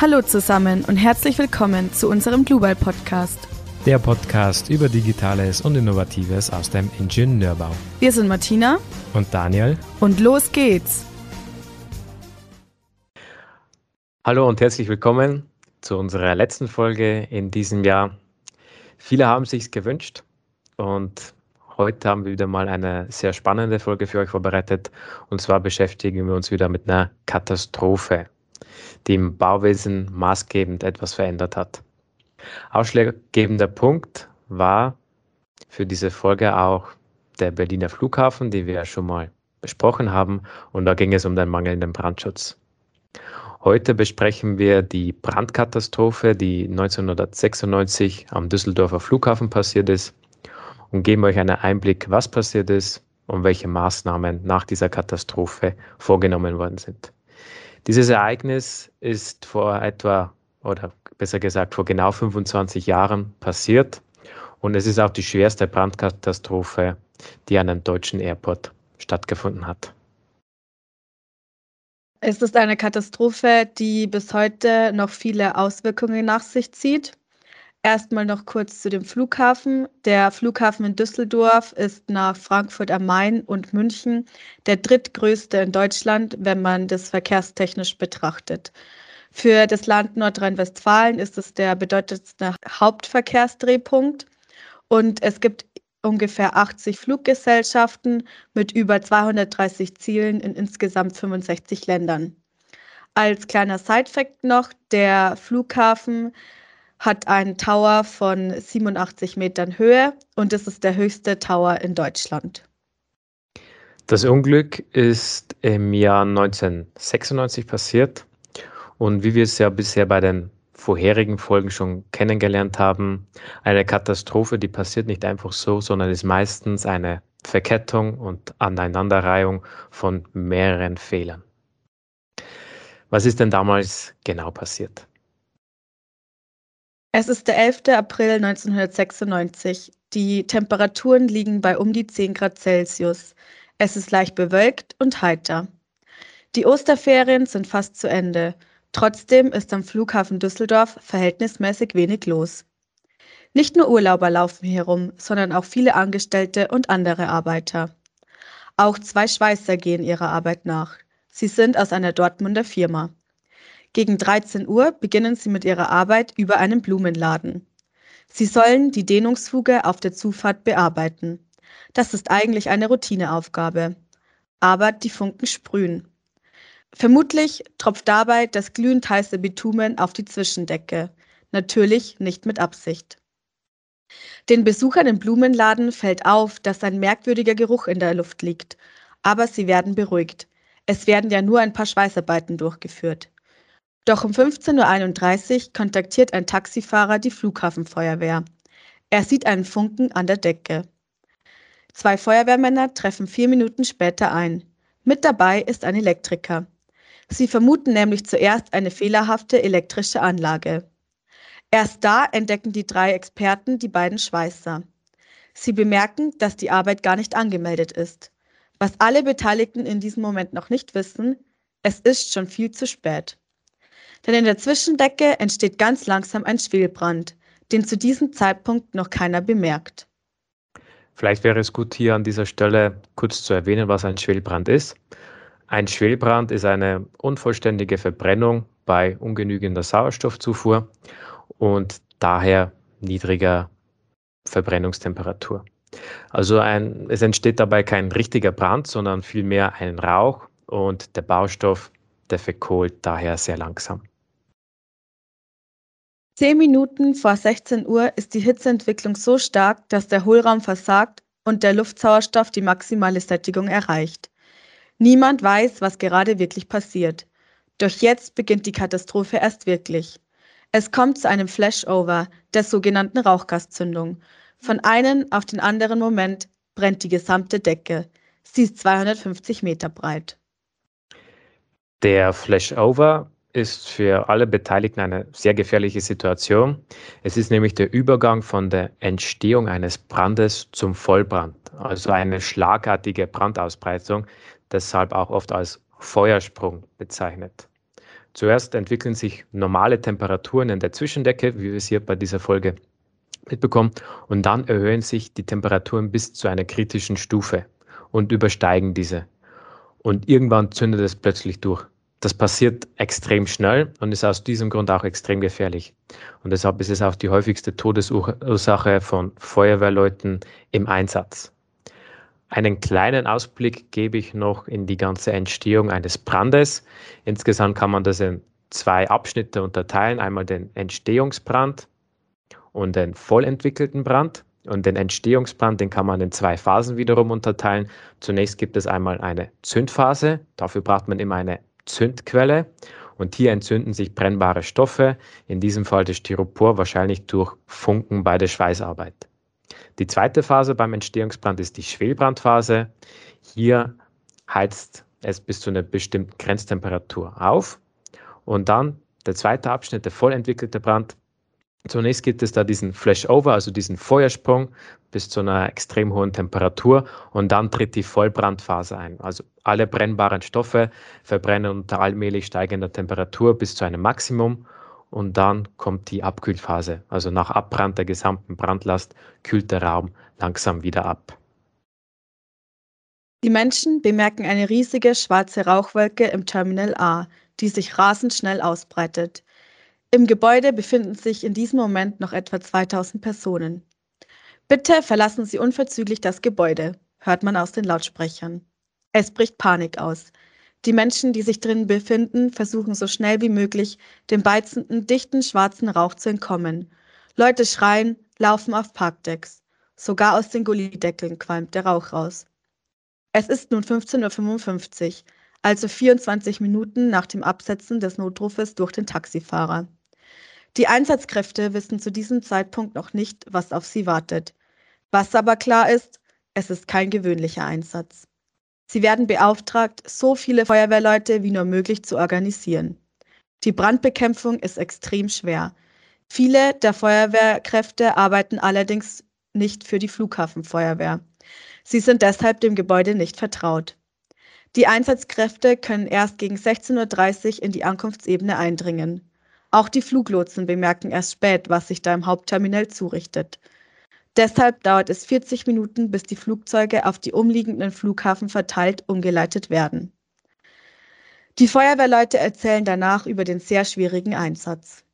Hallo zusammen und herzlich willkommen zu unserem Global Podcast. Der Podcast über Digitales und Innovatives aus dem Ingenieurbau. Wir sind Martina und Daniel und los geht's. Hallo und herzlich willkommen zu unserer letzten Folge in diesem Jahr. Viele haben sich's gewünscht und heute haben wir wieder mal eine sehr spannende Folge für euch vorbereitet. Und zwar beschäftigen wir uns wieder mit einer Katastrophe die im Bauwesen maßgebend etwas verändert hat. Ausschlaggebender Punkt war für diese Folge auch der Berliner Flughafen, den wir ja schon mal besprochen haben, und da ging es um den mangelnden Brandschutz. Heute besprechen wir die Brandkatastrophe, die 1996 am Düsseldorfer Flughafen passiert ist und geben euch einen Einblick, was passiert ist und welche Maßnahmen nach dieser Katastrophe vorgenommen worden sind. Dieses Ereignis ist vor etwa, oder besser gesagt vor genau 25 Jahren passiert und es ist auch die schwerste Brandkatastrophe, die an einem deutschen Airport stattgefunden hat. Es ist eine Katastrophe, die bis heute noch viele Auswirkungen nach sich zieht. Erstmal noch kurz zu dem Flughafen. Der Flughafen in Düsseldorf ist nach Frankfurt am Main und München der drittgrößte in Deutschland, wenn man das verkehrstechnisch betrachtet. Für das Land Nordrhein-Westfalen ist es der bedeutendste Hauptverkehrsdrehpunkt und es gibt ungefähr 80 Fluggesellschaften mit über 230 Zielen in insgesamt 65 Ländern. Als kleiner Sidefact noch, der Flughafen hat einen Tower von 87 Metern Höhe und es ist der höchste Tower in Deutschland. Das Unglück ist im Jahr 1996 passiert und wie wir es ja bisher bei den vorherigen Folgen schon kennengelernt haben, eine Katastrophe, die passiert nicht einfach so, sondern ist meistens eine Verkettung und Aneinanderreihung von mehreren Fehlern. Was ist denn damals genau passiert? Es ist der 11. April 1996. Die Temperaturen liegen bei um die 10 Grad Celsius. Es ist leicht bewölkt und heiter. Die Osterferien sind fast zu Ende. Trotzdem ist am Flughafen Düsseldorf verhältnismäßig wenig los. Nicht nur Urlauber laufen hier rum, sondern auch viele Angestellte und andere Arbeiter. Auch zwei Schweißer gehen ihrer Arbeit nach. Sie sind aus einer Dortmunder Firma. Gegen 13 Uhr beginnen sie mit ihrer Arbeit über einen Blumenladen. Sie sollen die Dehnungsfuge auf der Zufahrt bearbeiten. Das ist eigentlich eine Routineaufgabe. Aber die Funken sprühen. Vermutlich tropft dabei das glühend heiße Bitumen auf die Zwischendecke. Natürlich nicht mit Absicht. Den Besuchern im Blumenladen fällt auf, dass ein merkwürdiger Geruch in der Luft liegt. Aber sie werden beruhigt. Es werden ja nur ein paar Schweißarbeiten durchgeführt. Doch um 15.31 Uhr kontaktiert ein Taxifahrer die Flughafenfeuerwehr. Er sieht einen Funken an der Decke. Zwei Feuerwehrmänner treffen vier Minuten später ein. Mit dabei ist ein Elektriker. Sie vermuten nämlich zuerst eine fehlerhafte elektrische Anlage. Erst da entdecken die drei Experten die beiden Schweißer. Sie bemerken, dass die Arbeit gar nicht angemeldet ist. Was alle Beteiligten in diesem Moment noch nicht wissen, es ist schon viel zu spät. Denn in der Zwischendecke entsteht ganz langsam ein Schwelbrand, den zu diesem Zeitpunkt noch keiner bemerkt. Vielleicht wäre es gut, hier an dieser Stelle kurz zu erwähnen, was ein Schwelbrand ist. Ein Schwelbrand ist eine unvollständige Verbrennung bei ungenügender Sauerstoffzufuhr und daher niedriger Verbrennungstemperatur. Also ein, es entsteht dabei kein richtiger Brand, sondern vielmehr ein Rauch und der Baustoff, der verkohlt daher sehr langsam. Zehn Minuten vor 16 Uhr ist die Hitzeentwicklung so stark, dass der Hohlraum versagt und der Luftsauerstoff die maximale Sättigung erreicht. Niemand weiß, was gerade wirklich passiert. Doch jetzt beginnt die Katastrophe erst wirklich. Es kommt zu einem Flashover, der sogenannten Rauchgaszündung. Von einem auf den anderen Moment brennt die gesamte Decke. Sie ist 250 Meter breit. Der Flashover ist für alle Beteiligten eine sehr gefährliche Situation. Es ist nämlich der Übergang von der Entstehung eines Brandes zum Vollbrand, also eine schlagartige Brandausbreitung, deshalb auch oft als Feuersprung bezeichnet. Zuerst entwickeln sich normale Temperaturen in der Zwischendecke, wie wir es hier bei dieser Folge mitbekommen, und dann erhöhen sich die Temperaturen bis zu einer kritischen Stufe und übersteigen diese. Und irgendwann zündet es plötzlich durch. Das passiert extrem schnell und ist aus diesem Grund auch extrem gefährlich. Und deshalb ist es auch die häufigste Todesursache von Feuerwehrleuten im Einsatz. Einen kleinen Ausblick gebe ich noch in die ganze Entstehung eines Brandes. Insgesamt kann man das in zwei Abschnitte unterteilen. Einmal den Entstehungsbrand und den vollentwickelten Brand. Und den Entstehungsbrand, den kann man in zwei Phasen wiederum unterteilen. Zunächst gibt es einmal eine Zündphase. Dafür braucht man immer eine Zündquelle. Und hier entzünden sich brennbare Stoffe, in diesem Fall das Styropor, wahrscheinlich durch Funken bei der Schweißarbeit. Die zweite Phase beim Entstehungsbrand ist die Schwelbrandphase. Hier heizt es bis zu einer bestimmten Grenztemperatur auf. Und dann der zweite Abschnitt, der voll entwickelte Brand. Zunächst gibt es da diesen Flashover, also diesen Feuersprung bis zu einer extrem hohen Temperatur und dann tritt die Vollbrandphase ein. Also alle brennbaren Stoffe verbrennen unter allmählich steigender Temperatur bis zu einem Maximum und dann kommt die Abkühlphase. Also nach Abbrand der gesamten Brandlast kühlt der Raum langsam wieder ab. Die Menschen bemerken eine riesige schwarze Rauchwolke im Terminal A, die sich rasend schnell ausbreitet. Im Gebäude befinden sich in diesem Moment noch etwa 2000 Personen. Bitte verlassen Sie unverzüglich das Gebäude, hört man aus den Lautsprechern. Es bricht Panik aus. Die Menschen, die sich drinnen befinden, versuchen so schnell wie möglich, dem beizenden, dichten, schwarzen Rauch zu entkommen. Leute schreien, laufen auf Parkdecks. Sogar aus den Gullideckeln qualmt der Rauch raus. Es ist nun 15.55 Uhr, also 24 Minuten nach dem Absetzen des Notrufes durch den Taxifahrer. Die Einsatzkräfte wissen zu diesem Zeitpunkt noch nicht, was auf sie wartet. Was aber klar ist, es ist kein gewöhnlicher Einsatz. Sie werden beauftragt, so viele Feuerwehrleute wie nur möglich zu organisieren. Die Brandbekämpfung ist extrem schwer. Viele der Feuerwehrkräfte arbeiten allerdings nicht für die Flughafenfeuerwehr. Sie sind deshalb dem Gebäude nicht vertraut. Die Einsatzkräfte können erst gegen 16.30 Uhr in die Ankunftsebene eindringen. Auch die Fluglotsen bemerken erst spät, was sich da im Hauptterminal zurichtet. Deshalb dauert es 40 Minuten, bis die Flugzeuge auf die umliegenden Flughafen verteilt umgeleitet werden. Die Feuerwehrleute erzählen danach über den sehr schwierigen Einsatz.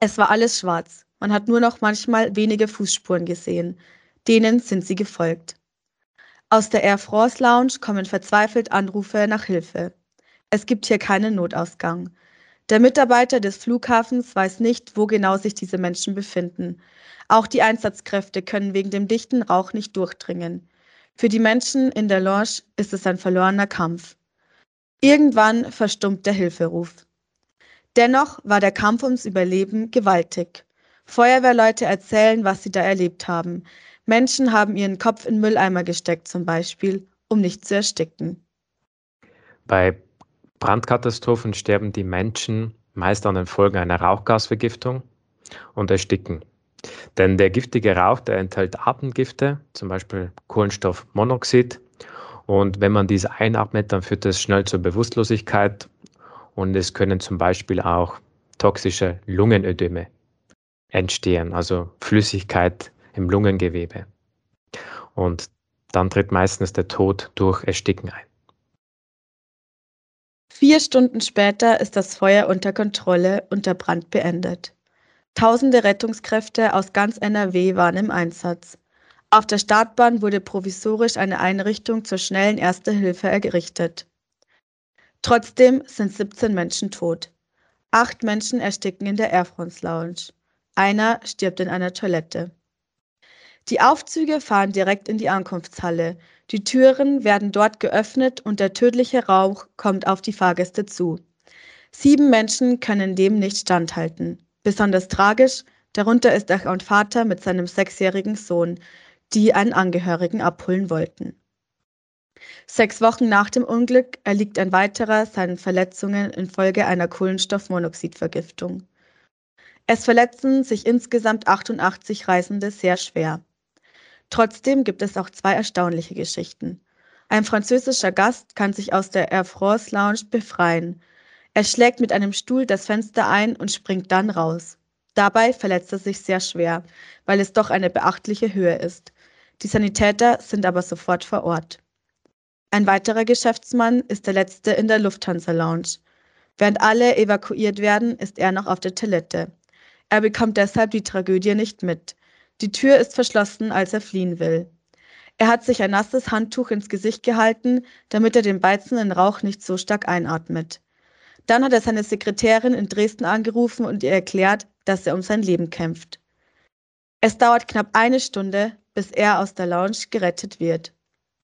Es war alles schwarz. Man hat nur noch manchmal wenige Fußspuren gesehen. Denen sind sie gefolgt. Aus der Air France Lounge kommen verzweifelt Anrufe nach Hilfe. Es gibt hier keinen Notausgang. Der Mitarbeiter des Flughafens weiß nicht, wo genau sich diese Menschen befinden. Auch die Einsatzkräfte können wegen dem dichten Rauch nicht durchdringen. Für die Menschen in der Lounge ist es ein verlorener Kampf. Irgendwann verstummt der Hilferuf. Dennoch war der Kampf ums Überleben gewaltig. Feuerwehrleute erzählen, was sie da erlebt haben. Menschen haben ihren Kopf in Mülleimer gesteckt zum Beispiel, um nicht zu ersticken. Bei Brandkatastrophen sterben die Menschen meist an den Folgen einer Rauchgasvergiftung und ersticken. Denn der giftige Rauch, der enthält Atemgifte, zum Beispiel Kohlenstoffmonoxid. Und wenn man diese einatmet, dann führt das schnell zur Bewusstlosigkeit und es können zum Beispiel auch toxische Lungenödeme entstehen, also Flüssigkeit im Lungengewebe. Und dann tritt meistens der Tod durch Ersticken ein. Vier Stunden später ist das Feuer unter Kontrolle und der Brand beendet. Tausende Rettungskräfte aus ganz NRW waren im Einsatz. Auf der Startbahn wurde provisorisch eine Einrichtung zur schnellen Erste Hilfe errichtet. Trotzdem sind 17 Menschen tot. Acht Menschen ersticken in der Air France Lounge. Einer stirbt in einer Toilette. Die Aufzüge fahren direkt in die Ankunftshalle. Die Türen werden dort geöffnet und der tödliche Rauch kommt auf die Fahrgäste zu. Sieben Menschen können dem nicht standhalten. Besonders tragisch, darunter ist auch ein Vater mit seinem sechsjährigen Sohn, die einen Angehörigen abholen wollten. Sechs Wochen nach dem Unglück erliegt ein weiterer seinen Verletzungen infolge einer Kohlenstoffmonoxidvergiftung. Es verletzen sich insgesamt 88 Reisende sehr schwer. Trotzdem gibt es auch zwei erstaunliche Geschichten. Ein französischer Gast kann sich aus der Air France Lounge befreien. Er schlägt mit einem Stuhl das Fenster ein und springt dann raus. Dabei verletzt er sich sehr schwer, weil es doch eine beachtliche Höhe ist. Die Sanitäter sind aber sofort vor Ort. Ein weiterer Geschäftsmann ist der letzte in der Lufthansa Lounge. Während alle evakuiert werden, ist er noch auf der Toilette. Er bekommt deshalb die Tragödie nicht mit. Die Tür ist verschlossen, als er fliehen will. Er hat sich ein nasses Handtuch ins Gesicht gehalten, damit er den beizenden Rauch nicht so stark einatmet. Dann hat er seine Sekretärin in Dresden angerufen und ihr erklärt, dass er um sein Leben kämpft. Es dauert knapp eine Stunde, bis er aus der Lounge gerettet wird.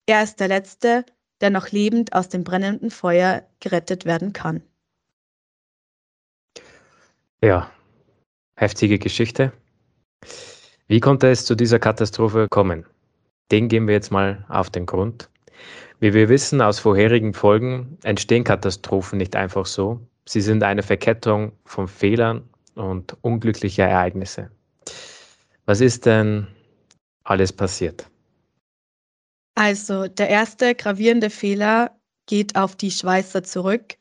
Er ist der Letzte, der noch lebend aus dem brennenden Feuer gerettet werden kann. Ja, heftige Geschichte. Wie konnte es zu dieser Katastrophe kommen? Den gehen wir jetzt mal auf den Grund. Wie wir wissen aus vorherigen Folgen, entstehen Katastrophen nicht einfach so. Sie sind eine Verkettung von Fehlern und unglücklicher Ereignisse. Was ist denn alles passiert? Also der erste gravierende Fehler geht auf die Schweißer zurück.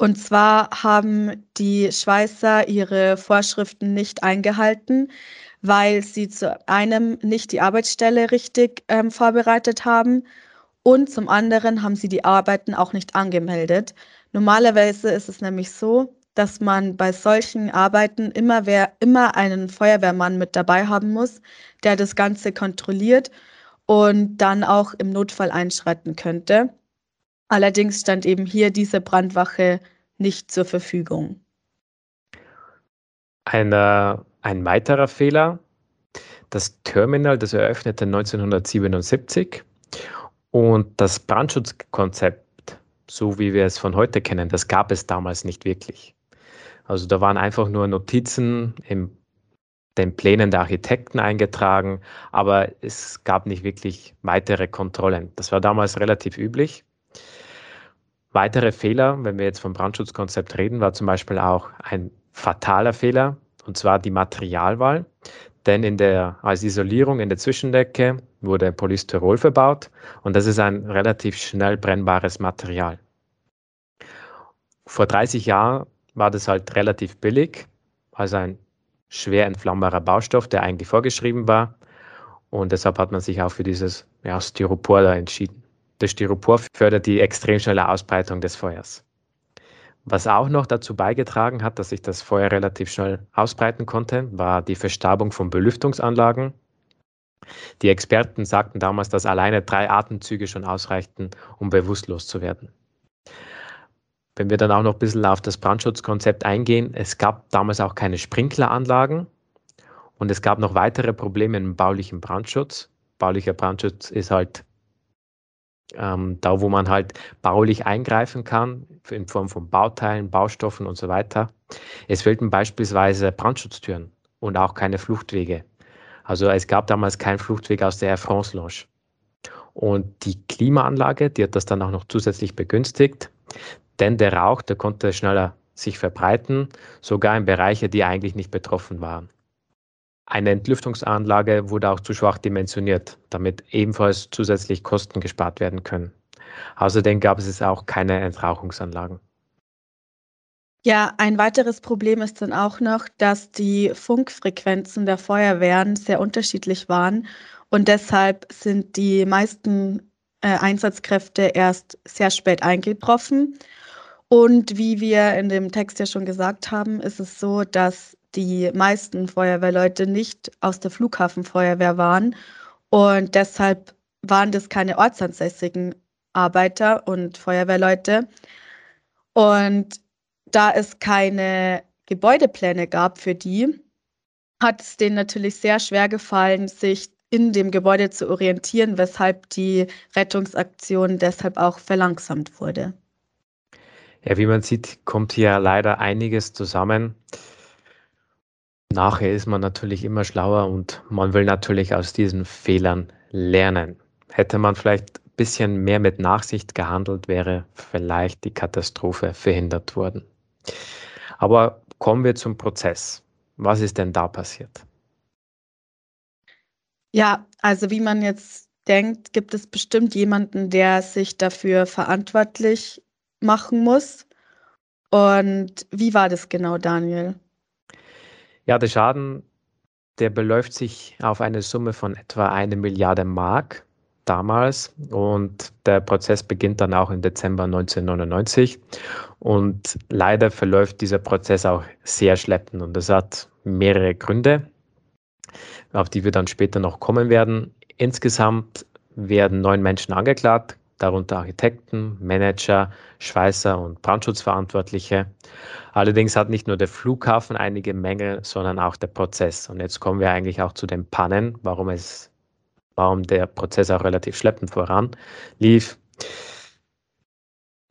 Und zwar haben die Schweißer ihre Vorschriften nicht eingehalten, weil sie zu einem nicht die Arbeitsstelle richtig ähm, vorbereitet haben und zum anderen haben sie die Arbeiten auch nicht angemeldet. Normalerweise ist es nämlich so, dass man bei solchen Arbeiten immer, wer, immer einen Feuerwehrmann mit dabei haben muss, der das Ganze kontrolliert und dann auch im Notfall einschreiten könnte. Allerdings stand eben hier diese Brandwache nicht zur Verfügung. Eine, ein weiterer Fehler. Das Terminal, das eröffnete 1977 und das Brandschutzkonzept, so wie wir es von heute kennen, das gab es damals nicht wirklich. Also da waren einfach nur Notizen im den Plänen der Architekten eingetragen, aber es gab nicht wirklich weitere Kontrollen. Das war damals relativ üblich. Weitere Fehler, wenn wir jetzt vom Brandschutzkonzept reden, war zum Beispiel auch ein fataler Fehler, und zwar die Materialwahl. Denn in der, als Isolierung in der Zwischendecke wurde Polystyrol verbaut und das ist ein relativ schnell brennbares Material. Vor 30 Jahren war das halt relativ billig, also ein schwer entflammbarer Baustoff, der eigentlich vorgeschrieben war. Und deshalb hat man sich auch für dieses ja, Styropor da entschieden. Das Styropor fördert die extrem schnelle Ausbreitung des Feuers. Was auch noch dazu beigetragen hat, dass sich das Feuer relativ schnell ausbreiten konnte, war die Verstarbung von Belüftungsanlagen. Die Experten sagten damals, dass alleine drei Atemzüge schon ausreichten, um bewusstlos zu werden. Wenn wir dann auch noch ein bisschen auf das Brandschutzkonzept eingehen, es gab damals auch keine Sprinkleranlagen und es gab noch weitere Probleme im baulichen Brandschutz. Baulicher Brandschutz ist halt ähm, da, wo man halt baulich eingreifen kann, in Form von Bauteilen, Baustoffen und so weiter. Es fehlten beispielsweise Brandschutztüren und auch keine Fluchtwege. Also es gab damals keinen Fluchtweg aus der Air France Lounge. Und die Klimaanlage, die hat das dann auch noch zusätzlich begünstigt. Denn der Rauch, der konnte schneller sich verbreiten, sogar in Bereiche, die eigentlich nicht betroffen waren. Eine Entlüftungsanlage wurde auch zu schwach dimensioniert, damit ebenfalls zusätzlich Kosten gespart werden können. Außerdem gab es auch keine Entrauchungsanlagen. Ja, ein weiteres Problem ist dann auch noch, dass die Funkfrequenzen der Feuerwehren sehr unterschiedlich waren und deshalb sind die meisten äh, Einsatzkräfte erst sehr spät eingetroffen und wie wir in dem Text ja schon gesagt haben, ist es so, dass die meisten Feuerwehrleute nicht aus der Flughafenfeuerwehr waren und deshalb waren das keine ortsansässigen Arbeiter und Feuerwehrleute. Und da es keine Gebäudepläne gab für die, hat es denen natürlich sehr schwer gefallen, sich in dem Gebäude zu orientieren, weshalb die Rettungsaktion deshalb auch verlangsamt wurde. Ja, wie man sieht, kommt hier leider einiges zusammen. Nachher ist man natürlich immer schlauer und man will natürlich aus diesen Fehlern lernen. Hätte man vielleicht ein bisschen mehr mit Nachsicht gehandelt, wäre vielleicht die Katastrophe verhindert worden. Aber kommen wir zum Prozess. Was ist denn da passiert? Ja, also wie man jetzt denkt, gibt es bestimmt jemanden, der sich dafür verantwortlich machen muss. Und wie war das genau, Daniel? Ja, der Schaden, der beläuft sich auf eine Summe von etwa eine Milliarde Mark damals. Und der Prozess beginnt dann auch im Dezember 1999 und leider verläuft dieser Prozess auch sehr schleppend. Und das hat mehrere Gründe, auf die wir dann später noch kommen werden. Insgesamt werden neun Menschen angeklagt, darunter Architekten, Manager, Schweißer und Brandschutzverantwortliche. Allerdings hat nicht nur der Flughafen einige Mängel, sondern auch der Prozess. Und jetzt kommen wir eigentlich auch zu den Pannen, warum es, warum der Prozess auch relativ schleppend voran lief.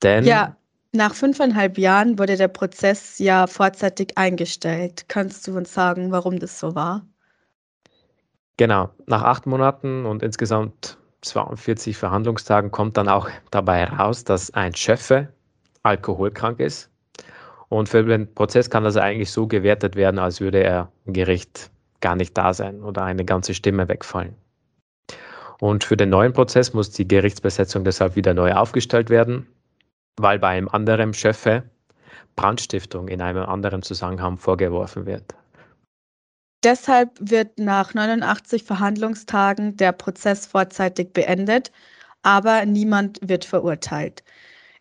Denn ja, nach fünfeinhalb Jahren wurde der Prozess ja vorzeitig eingestellt. Kannst du uns sagen, warum das so war? Genau, nach acht Monaten und insgesamt 42 Verhandlungstagen kommt dann auch dabei raus, dass ein Schöffe alkoholkrank ist. Und für den Prozess kann das eigentlich so gewertet werden, als würde er im Gericht gar nicht da sein oder eine ganze Stimme wegfallen. Und für den neuen Prozess muss die Gerichtsbesetzung deshalb wieder neu aufgestellt werden, weil bei einem anderen Schöffe Brandstiftung in einem anderen Zusammenhang vorgeworfen wird. Deshalb wird nach 89 Verhandlungstagen der Prozess vorzeitig beendet, aber niemand wird verurteilt.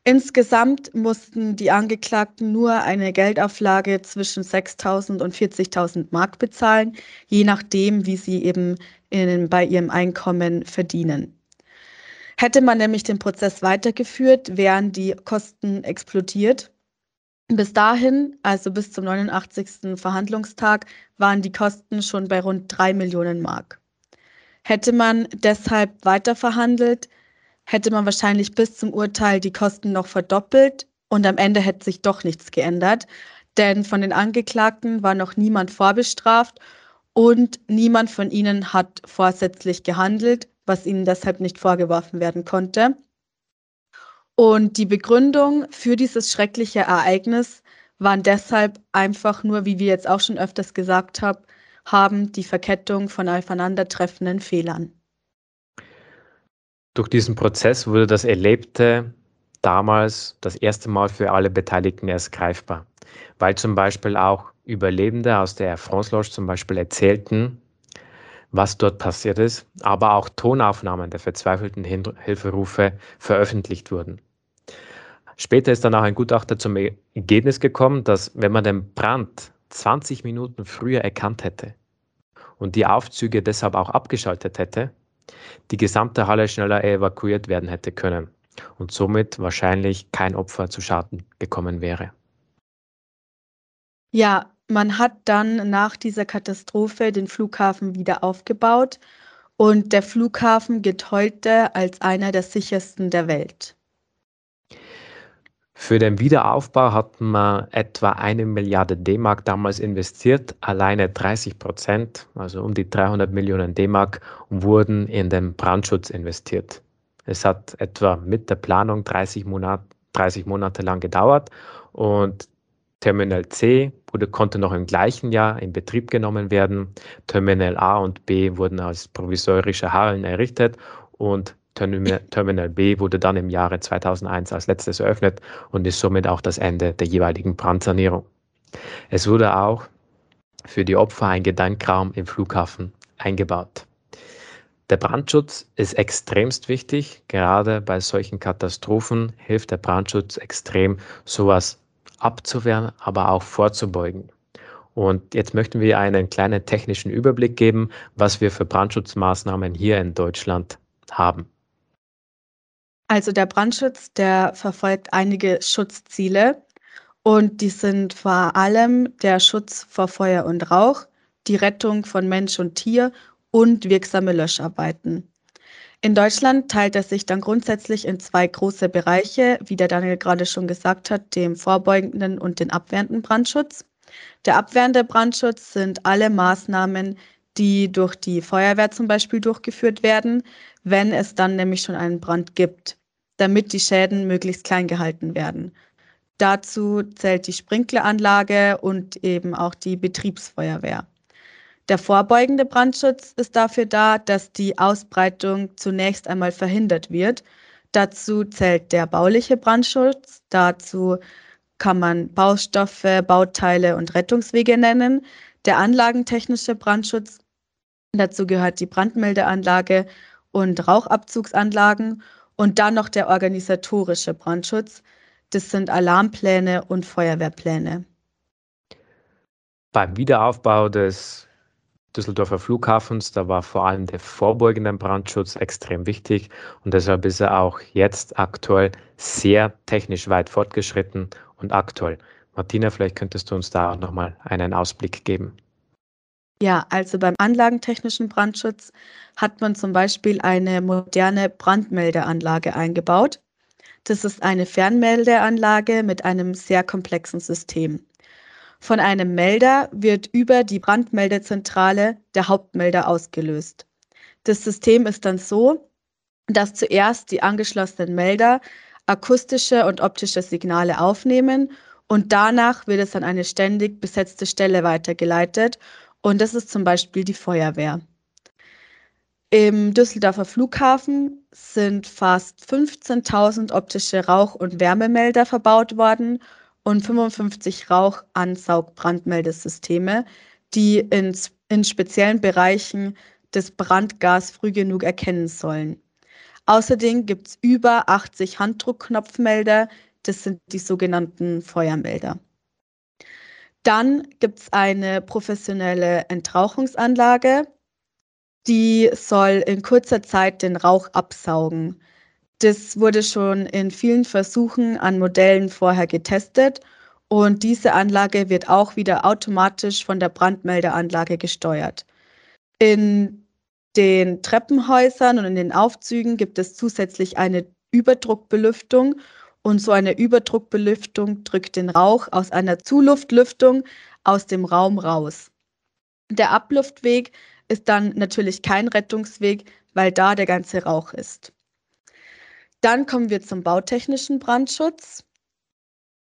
Insgesamt mussten die Angeklagten nur eine Geldauflage zwischen 6.000 und 40.000 Mark bezahlen, je nachdem, wie sie eben in, bei ihrem Einkommen verdienen. Hätte man nämlich den Prozess weitergeführt, wären die Kosten explodiert bis dahin, also bis zum 89. Verhandlungstag, waren die Kosten schon bei rund 3 Millionen Mark. Hätte man deshalb weiter verhandelt, hätte man wahrscheinlich bis zum Urteil die Kosten noch verdoppelt und am Ende hätte sich doch nichts geändert, denn von den Angeklagten war noch niemand vorbestraft und niemand von ihnen hat vorsätzlich gehandelt, was ihnen deshalb nicht vorgeworfen werden konnte. Und die Begründung für dieses schreckliche Ereignis waren deshalb einfach nur, wie wir jetzt auch schon öfters gesagt haben, haben die Verkettung von aufeinandertreffenden Fehlern. Durch diesen Prozess wurde das Erlebte damals das erste Mal für alle Beteiligten erst greifbar, weil zum Beispiel auch Überlebende aus der Air France Lodge zum Beispiel erzählten, was dort passiert ist, aber auch Tonaufnahmen der verzweifelten Hilferufe veröffentlicht wurden. Später ist dann auch ein Gutachter zum Ergebnis gekommen, dass wenn man den Brand 20 Minuten früher erkannt hätte und die Aufzüge deshalb auch abgeschaltet hätte, die gesamte Halle schneller evakuiert werden hätte können und somit wahrscheinlich kein Opfer zu Schaden gekommen wäre. Ja, man hat dann nach dieser Katastrophe den Flughafen wieder aufgebaut und der Flughafen gilt heute als einer der sichersten der Welt. Für den Wiederaufbau hat man etwa eine Milliarde D-Mark damals investiert. Alleine 30 Prozent, also um die 300 Millionen D-Mark, wurden in den Brandschutz investiert. Es hat etwa mit der Planung 30, Monat, 30 Monate lang gedauert und Terminal C wurde, konnte noch im gleichen Jahr in Betrieb genommen werden. Terminal A und B wurden als provisorische Hallen errichtet und Terminal B wurde dann im Jahre 2001 als letztes eröffnet und ist somit auch das Ende der jeweiligen Brandsanierung. Es wurde auch für die Opfer ein Gedenkraum im Flughafen eingebaut. Der Brandschutz ist extremst wichtig. Gerade bei solchen Katastrophen hilft der Brandschutz extrem, sowas abzuwehren, aber auch vorzubeugen. Und jetzt möchten wir einen kleinen technischen Überblick geben, was wir für Brandschutzmaßnahmen hier in Deutschland haben. Also der Brandschutz, der verfolgt einige Schutzziele und die sind vor allem der Schutz vor Feuer und Rauch, die Rettung von Mensch und Tier und wirksame Löscharbeiten. In Deutschland teilt er sich dann grundsätzlich in zwei große Bereiche, wie der Daniel gerade schon gesagt hat, dem vorbeugenden und den abwehrenden Brandschutz. Der abwehrende Brandschutz sind alle Maßnahmen, die durch die Feuerwehr zum Beispiel durchgeführt werden, wenn es dann nämlich schon einen Brand gibt, damit die Schäden möglichst klein gehalten werden. Dazu zählt die Sprinkleranlage und eben auch die Betriebsfeuerwehr. Der vorbeugende Brandschutz ist dafür da, dass die Ausbreitung zunächst einmal verhindert wird. Dazu zählt der bauliche Brandschutz, dazu kann man Baustoffe, Bauteile und Rettungswege nennen. Der anlagentechnische Brandschutz, dazu gehört die Brandmeldeanlage und Rauchabzugsanlagen und dann noch der organisatorische Brandschutz. Das sind Alarmpläne und Feuerwehrpläne. Beim Wiederaufbau des Düsseldorfer Flughafens, da war vor allem der vorbeugende Brandschutz extrem wichtig und deshalb ist er auch jetzt aktuell sehr technisch weit fortgeschritten und aktuell. Martina, vielleicht könntest du uns da auch nochmal einen Ausblick geben. Ja, also beim anlagentechnischen Brandschutz hat man zum Beispiel eine moderne Brandmeldeanlage eingebaut. Das ist eine Fernmeldeanlage mit einem sehr komplexen System. Von einem Melder wird über die Brandmeldezentrale der Hauptmelder ausgelöst. Das System ist dann so, dass zuerst die angeschlossenen Melder akustische und optische Signale aufnehmen und danach wird es an eine ständig besetzte Stelle weitergeleitet und das ist zum Beispiel die Feuerwehr. Im Düsseldorfer Flughafen sind fast 15.000 optische Rauch- und Wärmemelder verbaut worden und 55 Rauchansaugbrandmeldesysteme, die in, in speziellen Bereichen des Brandgas früh genug erkennen sollen. Außerdem gibt es über 80 Handdruckknopfmelder, das sind die sogenannten Feuermelder. Dann gibt es eine professionelle Entrauchungsanlage, die soll in kurzer Zeit den Rauch absaugen. Das wurde schon in vielen Versuchen an Modellen vorher getestet und diese Anlage wird auch wieder automatisch von der Brandmeldeanlage gesteuert. In den Treppenhäusern und in den Aufzügen gibt es zusätzlich eine Überdruckbelüftung und so eine Überdruckbelüftung drückt den Rauch aus einer Zuluftlüftung aus dem Raum raus. Der Abluftweg ist dann natürlich kein Rettungsweg, weil da der ganze Rauch ist. Dann kommen wir zum bautechnischen Brandschutz.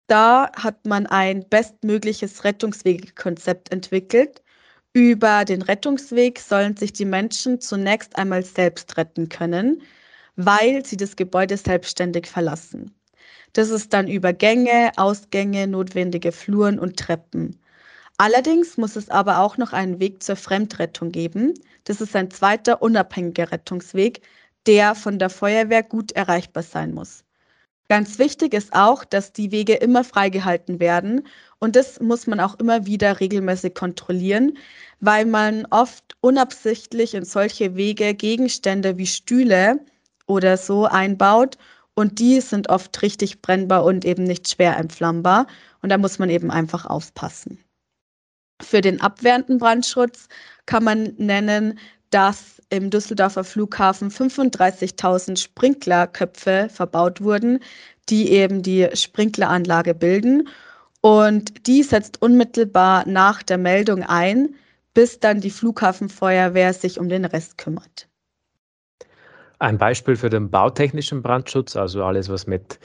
Da hat man ein bestmögliches Rettungswegekonzept entwickelt. Über den Rettungsweg sollen sich die Menschen zunächst einmal selbst retten können, weil sie das Gebäude selbstständig verlassen. Das ist dann über Gänge, Ausgänge, notwendige Fluren und Treppen. Allerdings muss es aber auch noch einen Weg zur Fremdrettung geben. Das ist ein zweiter unabhängiger Rettungsweg, der von der Feuerwehr gut erreichbar sein muss. Ganz wichtig ist auch, dass die Wege immer freigehalten werden und das muss man auch immer wieder regelmäßig kontrollieren, weil man oft unabsichtlich in solche Wege Gegenstände wie Stühle oder so einbaut und die sind oft richtig brennbar und eben nicht schwer entflammbar und da muss man eben einfach aufpassen. Für den abwehrenden Brandschutz kann man nennen, dass im Düsseldorfer Flughafen 35.000 Sprinklerköpfe verbaut wurden, die eben die Sprinkleranlage bilden. Und die setzt unmittelbar nach der Meldung ein, bis dann die Flughafenfeuerwehr sich um den Rest kümmert. Ein Beispiel für den bautechnischen Brandschutz, also alles, was mit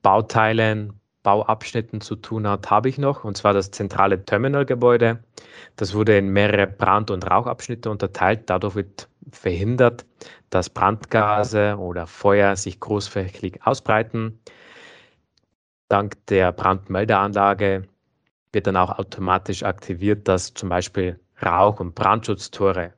Bauteilen, Bauabschnitten zu tun hat, habe ich noch, und zwar das zentrale Terminalgebäude. Das wurde in mehrere Brand- und Rauchabschnitte unterteilt. Dadurch wird verhindert, dass Brandgase oder Feuer sich großflächig ausbreiten. Dank der Brandmeldeanlage wird dann auch automatisch aktiviert, dass zum Beispiel Rauch- und Brandschutztore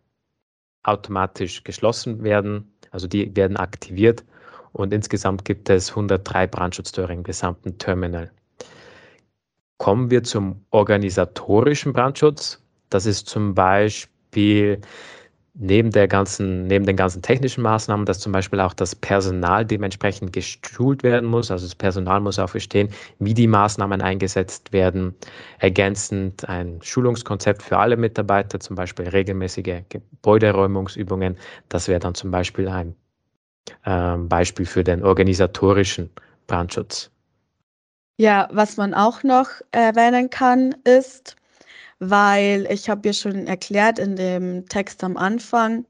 automatisch geschlossen werden. Also die werden aktiviert und insgesamt gibt es 103 Brandschutztore im gesamten Terminal. Kommen wir zum organisatorischen Brandschutz. Das ist zum Beispiel neben, der ganzen, neben den ganzen technischen Maßnahmen, dass zum Beispiel auch das Personal dementsprechend geschult werden muss. Also das Personal muss auch verstehen, wie die Maßnahmen eingesetzt werden. Ergänzend ein Schulungskonzept für alle Mitarbeiter, zum Beispiel regelmäßige Gebäuderäumungsübungen. Das wäre dann zum Beispiel ein ähm, Beispiel für den organisatorischen Brandschutz. Ja, was man auch noch erwähnen kann, ist, weil ich habe ja schon erklärt in dem Text am Anfang,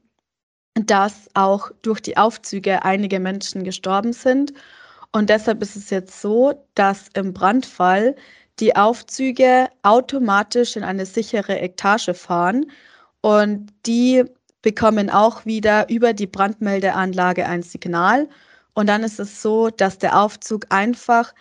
dass auch durch die Aufzüge einige Menschen gestorben sind. Und deshalb ist es jetzt so, dass im Brandfall die Aufzüge automatisch in eine sichere Etage fahren und die bekommen auch wieder über die Brandmeldeanlage ein Signal. Und dann ist es so, dass der Aufzug einfach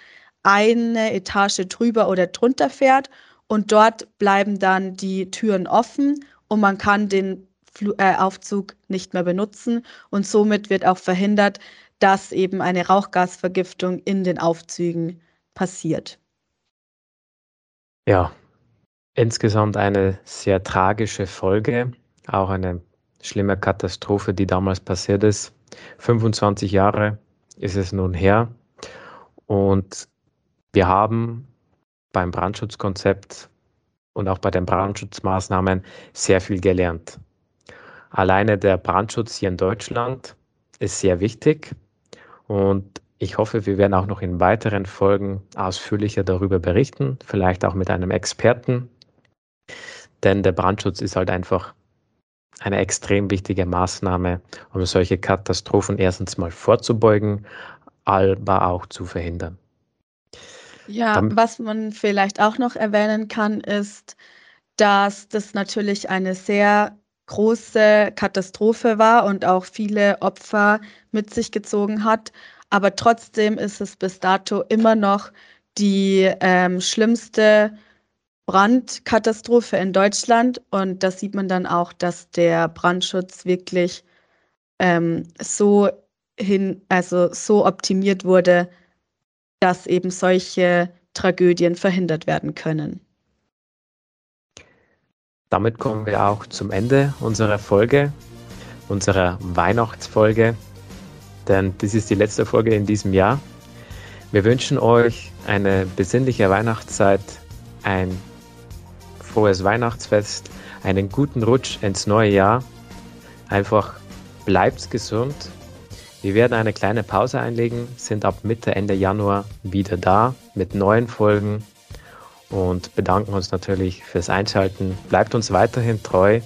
eine Etage drüber oder drunter fährt und dort bleiben dann die Türen offen und man kann den Fl äh, Aufzug nicht mehr benutzen und somit wird auch verhindert, dass eben eine Rauchgasvergiftung in den Aufzügen passiert. Ja, insgesamt eine sehr tragische Folge, auch eine schlimme Katastrophe, die damals passiert ist. 25 Jahre ist es nun her und wir haben beim Brandschutzkonzept und auch bei den Brandschutzmaßnahmen sehr viel gelernt. Alleine der Brandschutz hier in Deutschland ist sehr wichtig und ich hoffe, wir werden auch noch in weiteren Folgen ausführlicher darüber berichten, vielleicht auch mit einem Experten. Denn der Brandschutz ist halt einfach eine extrem wichtige Maßnahme, um solche Katastrophen erstens mal vorzubeugen, aber auch zu verhindern. Ja, Dann, was man vielleicht auch noch erwähnen kann, ist, dass das natürlich eine sehr große Katastrophe war und auch viele Opfer mit sich gezogen hat. Aber trotzdem ist es bis dato immer noch die ähm, schlimmste Brandkatastrophe in Deutschland. Und da sieht man dann auch, dass der Brandschutz wirklich ähm, so hin, also so optimiert wurde, dass eben solche Tragödien verhindert werden können. Damit kommen wir auch zum Ende unserer Folge, unserer Weihnachtsfolge, denn das ist die letzte Folge in diesem Jahr. Wir wünschen euch eine besinnliche Weihnachtszeit, ein frohes Weihnachtsfest, einen guten Rutsch ins neue Jahr. Einfach bleibt gesund. Wir werden eine kleine Pause einlegen, sind ab Mitte, Ende Januar wieder da mit neuen Folgen und bedanken uns natürlich fürs Einschalten. Bleibt uns weiterhin treu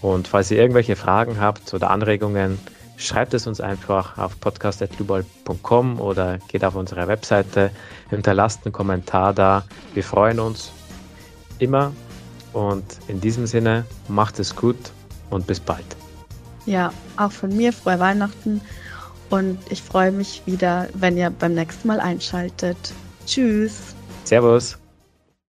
und falls ihr irgendwelche Fragen habt oder Anregungen, schreibt es uns einfach auf podcast.lubal.com oder geht auf unsere Webseite, hinterlasst einen Kommentar da. Wir freuen uns immer und in diesem Sinne macht es gut und bis bald. Ja, auch von mir frohe Weihnachten und ich freue mich wieder, wenn ihr beim nächsten Mal einschaltet. Tschüss. Servus.